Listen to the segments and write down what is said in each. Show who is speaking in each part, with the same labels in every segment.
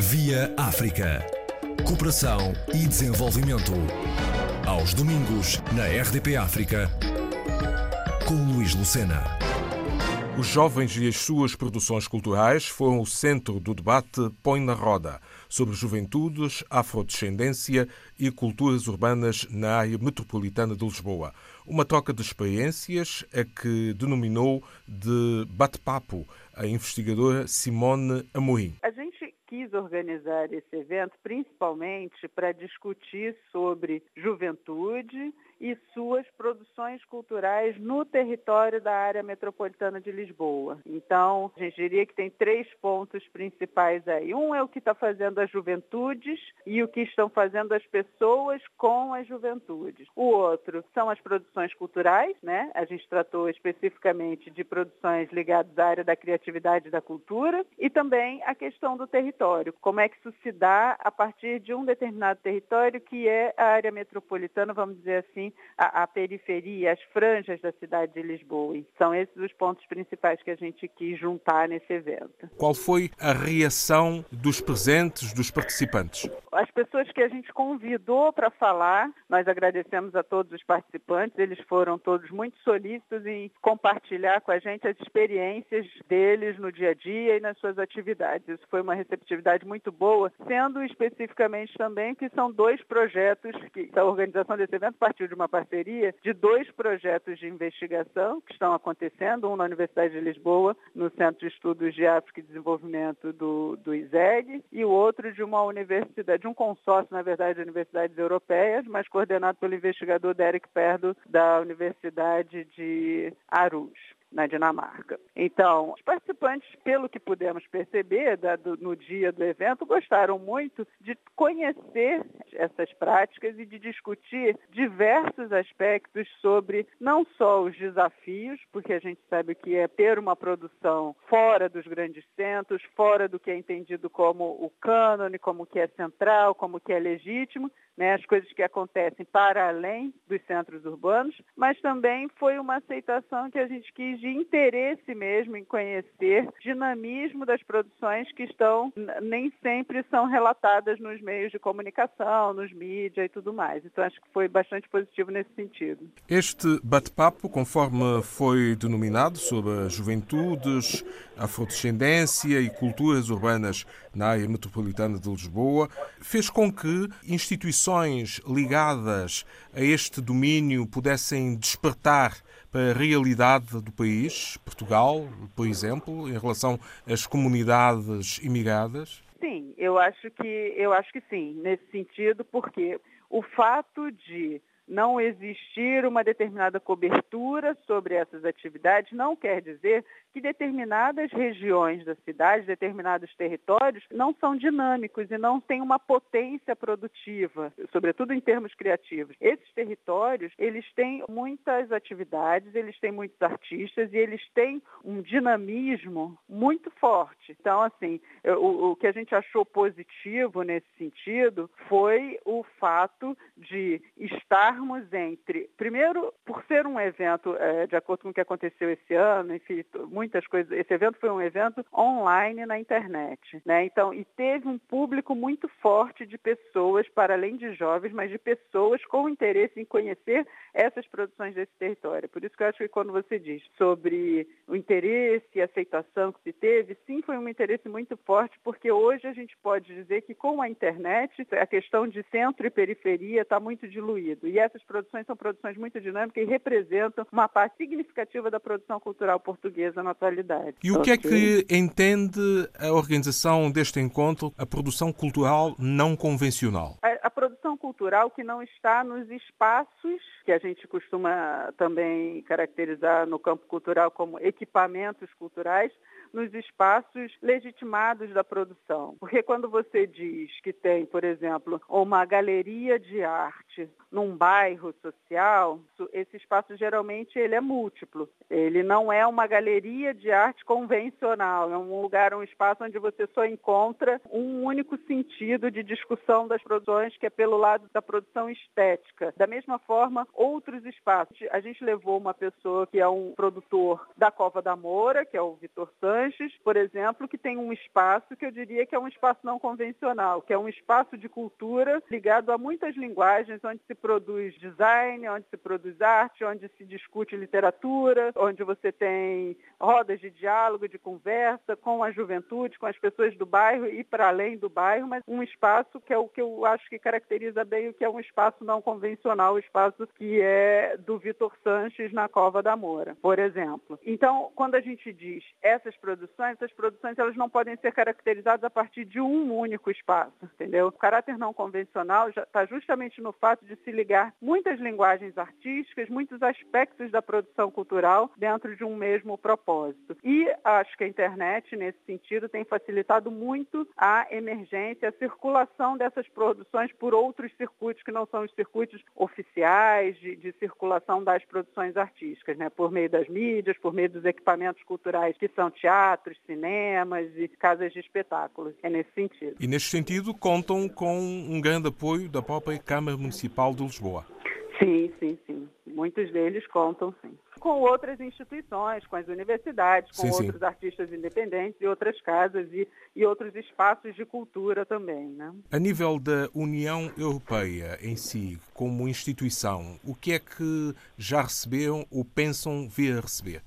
Speaker 1: Via África. Cooperação e desenvolvimento. Aos domingos, na RDP África, com Luís Lucena.
Speaker 2: Os jovens e as suas produções culturais foram o centro do debate Põe na Roda sobre juventudes, afrodescendência e culturas urbanas na área metropolitana de Lisboa. Uma troca de experiências a que denominou de bate-papo a investigadora Simone Amorim.
Speaker 3: A gente quis organizar esse evento principalmente para discutir sobre juventude e suas produções culturais no território da área metropolitana de Lisboa. Então, a gente diria que tem três pontos principais aí. Um é o que está fazendo as juventudes e o que estão fazendo as pessoas com as juventudes. O outro são as produções culturais, né? A gente tratou especificamente de produções ligadas à área da criatividade e da cultura e também a questão do território. Como é que isso se dá a partir de um determinado território que é a área metropolitana, vamos dizer assim, a, a, periferia, as franjas da cidade de Lisboa. E são esses os pontos principais que a gente quis juntar nesse evento.
Speaker 2: Qual foi a reação dos presentes, dos participantes?
Speaker 3: As pessoas que a gente convidou para falar, nós agradecemos a todos os participantes, eles foram todos muito solícitos em compartilhar com a gente as experiências deles no dia a dia e nas suas atividades. Isso foi uma receptividade muito boa, sendo especificamente também que são dois projetos que a organização desse evento partiu de uma parceria de dois projetos de investigação que estão acontecendo, um na Universidade de Lisboa, no Centro de Estudos de África e Desenvolvimento do, do ISEG, e o outro de uma universidade, de um consórcio, na verdade, de universidades europeias, mas coordenado pelo investigador Derek Perdo, da Universidade de Aarhus na Dinamarca. Então, os participantes, pelo que pudemos perceber da, do, no dia do evento, gostaram muito de conhecer essas práticas e de discutir diversos aspectos sobre não só os desafios, porque a gente sabe que é ter uma produção fora dos grandes centros, fora do que é entendido como o cânone, como que é central, como que é legítimo, né, as coisas que acontecem para além dos centros urbanos, mas também foi uma aceitação que a gente quis de interesse mesmo em conhecer dinamismo das produções que estão nem sempre são relatadas nos meios de comunicação, nos mídias e tudo mais. Então acho que foi bastante positivo nesse sentido.
Speaker 2: Este bate-papo, conforme foi denominado sobre juventudes, afrodescendência e culturas urbanas na área metropolitana de Lisboa, fez com que instituições ligadas a este domínio pudessem despertar para a realidade do país, Portugal, por exemplo, em relação às comunidades imigradas?
Speaker 3: Sim, eu acho que eu acho que sim, nesse sentido, porque o fato de não existir uma determinada cobertura sobre essas atividades não quer dizer que determinadas regiões da cidade, determinados territórios, não são dinâmicos e não têm uma potência produtiva, sobretudo em termos criativos. Esses territórios, eles têm muitas atividades, eles têm muitos artistas e eles têm um dinamismo muito forte. Então, assim, o, o que a gente achou positivo nesse sentido foi o fato de estarmos entre, primeiro, por ser um evento, é, de acordo com o que aconteceu esse ano, enfim, muitas coisas. Esse evento foi um evento online na internet, né? Então, e teve um público muito forte de pessoas, para além de jovens, mas de pessoas com interesse em conhecer essas produções desse território. Por isso que eu acho que quando você diz sobre o interesse e aceitação que se teve, sim, foi um interesse muito forte, porque hoje a gente pode dizer que com a internet a questão de centro e periferia está muito diluído. E essas produções são produções muito dinâmicas e representam uma parte significativa da produção cultural portuguesa na atualidade.
Speaker 2: E o que é que entende a organização deste encontro, a produção cultural não convencional?
Speaker 3: Cultural que não está nos espaços que a gente costuma também caracterizar no campo cultural como equipamentos culturais, nos espaços legitimados da produção. Porque quando você diz que tem, por exemplo, uma galeria de arte num bairro social, esse espaço geralmente ele é múltiplo. Ele não é uma galeria de arte convencional, é um lugar, um espaço onde você só encontra um único sentido de discussão das produções, que é pelo lado da produção estética. Da mesma forma, outros espaços. A gente levou uma pessoa que é um produtor da Cova da Moura, que é o Vitor Sanches, por exemplo, que tem um espaço que eu diria que é um espaço não convencional, que é um espaço de cultura ligado a muitas linguagens, onde se produz design, onde se produz arte, onde se discute literatura, onde você tem rodas de diálogo, de conversa com a juventude, com as pessoas do bairro e para além do bairro, mas um espaço que é o que eu acho que caracteriza bem o que é um espaço não convencional, o espaço que é do Vitor Sanches na Cova da Moura, por exemplo. Então, quando a gente diz essas produções, essas produções elas não podem ser caracterizadas a partir de um único espaço, entendeu? O caráter não convencional está justamente no fato de se ligar muitas linguagens artísticas, muitos aspectos da produção cultural dentro de um mesmo propósito. E acho que a internet, nesse sentido, tem facilitado muito a emergência, a circulação dessas produções por outros circuitos que não são os circuitos oficiais de, de circulação das produções artísticas, né? por meio das mídias, por meio dos equipamentos culturais que são teatros, cinemas e casas de espetáculos. É nesse sentido.
Speaker 2: E neste sentido contam com um grande apoio da própria Câmara Municipal de Lisboa.
Speaker 3: Sim, sim, sim. Muitos deles contam, sim. Com outras instituições, com as universidades, com sim, outros sim. artistas independentes e outras casas e, e outros espaços de cultura também. Né?
Speaker 2: A nível da União Europeia em si, como instituição, o que é que já receberam ou pensam vir a receber?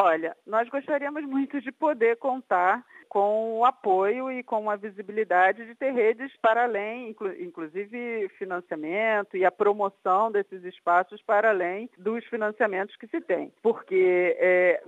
Speaker 3: Olha, nós gostaríamos muito de poder contar com o apoio e com a visibilidade de ter redes para além, inclu inclusive financiamento e a promoção desses espaços para além dos financiamentos que se tem. Porque é,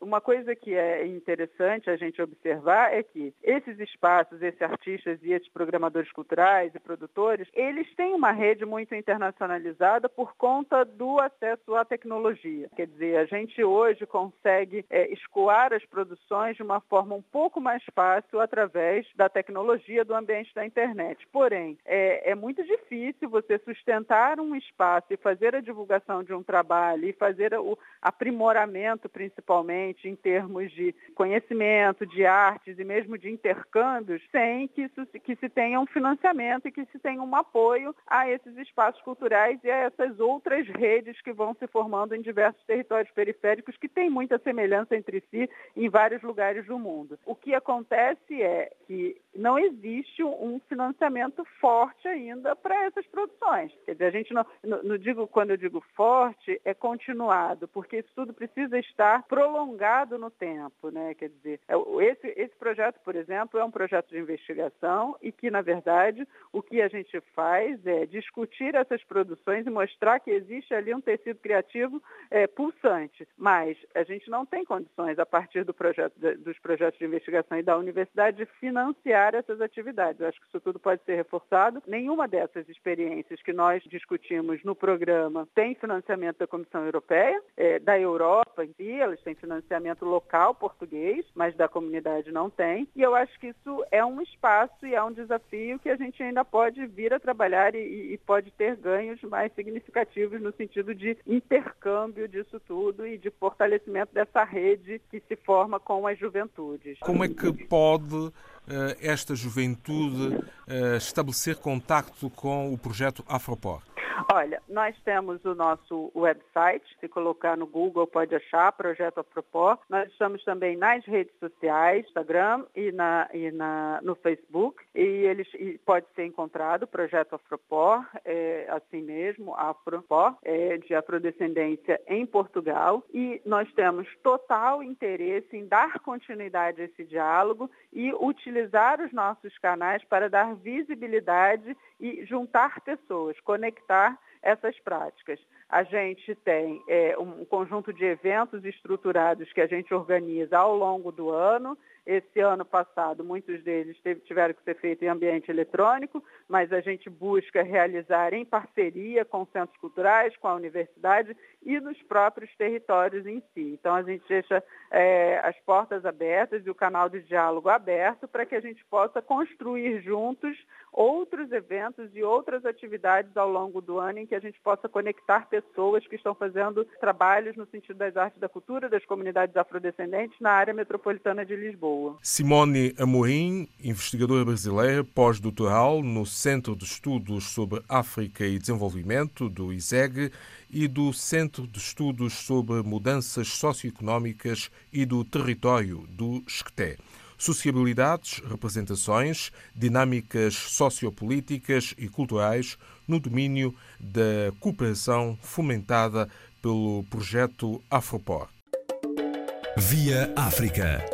Speaker 3: uma coisa que é interessante a gente observar é que esses espaços, esses artistas e esses programadores culturais e produtores, eles têm uma rede muito internacionalizada por conta do acesso à tecnologia. Quer dizer, a gente hoje consegue é, escoar as produções de uma forma um pouco mais fácil através da tecnologia do ambiente da internet. Porém, é, é muito difícil você sustentar um espaço e fazer a divulgação de um trabalho e fazer o aprimoramento, principalmente, em termos de conhecimento, de artes e mesmo de intercâmbios, sem que, isso, que se tenha um financiamento e que se tenha um apoio a esses espaços culturais e a essas outras redes que vão se formando em diversos territórios periféricos que têm muita semelhança entre si em vários lugares do mundo. O que acontece é que não existe um financiamento forte ainda para essas produções. Quer dizer, a gente não, não, não, digo, quando eu digo forte, é continuado, porque isso tudo precisa estar prolongado no tempo, né? Quer dizer, é esse, esse projeto, por exemplo, é um projeto de investigação e que, na verdade, o que a gente faz é discutir essas produções e mostrar que existe ali um tecido criativo é, pulsante. Mas a gente não tem condições, a partir do projeto, dos projetos de investigação e da universidade, de financiar essas atividades. Eu acho que isso tudo pode ser reforçado. Nenhuma dessas experiências que nós discutimos no programa tem financiamento da Comissão Europeia, é, da Europa em si, elas têm financiamento local português, mas da comunidade não tem. E eu acho que isso é um espaço e é um desafio que a gente ainda pode vir a trabalhar e, e pode ter ganhos mais significativos no sentido de intercâmbio disso tudo e de fortalecimento dessa rede que se forma com as juventudes.
Speaker 2: Como é que pode eh, esta juventude eh, estabelecer contacto com o projeto Afropor?
Speaker 3: Olha, nós temos o nosso website, se colocar no Google pode achar, Projeto Apropó. Nós estamos também nas redes sociais, Instagram e, na, e na, no Facebook. E eles e pode ser encontrado, Projeto Afropó, é, assim mesmo, Afropó, é, de afrodescendência em Portugal. E nós temos total interesse em dar continuidade a esse diálogo e utilizar os nossos canais para dar visibilidade e juntar pessoas, conectar essas práticas. A gente tem é, um conjunto de eventos estruturados que a gente organiza ao longo do ano. Esse ano passado, muitos deles teve, tiveram que ser feitos em ambiente eletrônico, mas a gente busca realizar em parceria com centros culturais, com a universidade e nos próprios territórios em si. Então, a gente deixa é, as portas abertas e o canal de diálogo aberto para que a gente possa construir juntos outros eventos e outras atividades ao longo do ano em que a gente possa conectar pessoas que estão fazendo trabalhos no sentido das artes da cultura, das comunidades afrodescendentes na área metropolitana de Lisboa. Lisboa.
Speaker 2: Simone Amorim, investigadora brasileira, pós-doutoral no Centro de Estudos sobre África e Desenvolvimento, do ISEG, e do Centro de Estudos sobre Mudanças Socioeconómicas e do Território, do SCTE. Sociabilidades, representações, dinâmicas sociopolíticas e culturais no domínio da cooperação fomentada pelo projeto Afropor.
Speaker 1: Via África.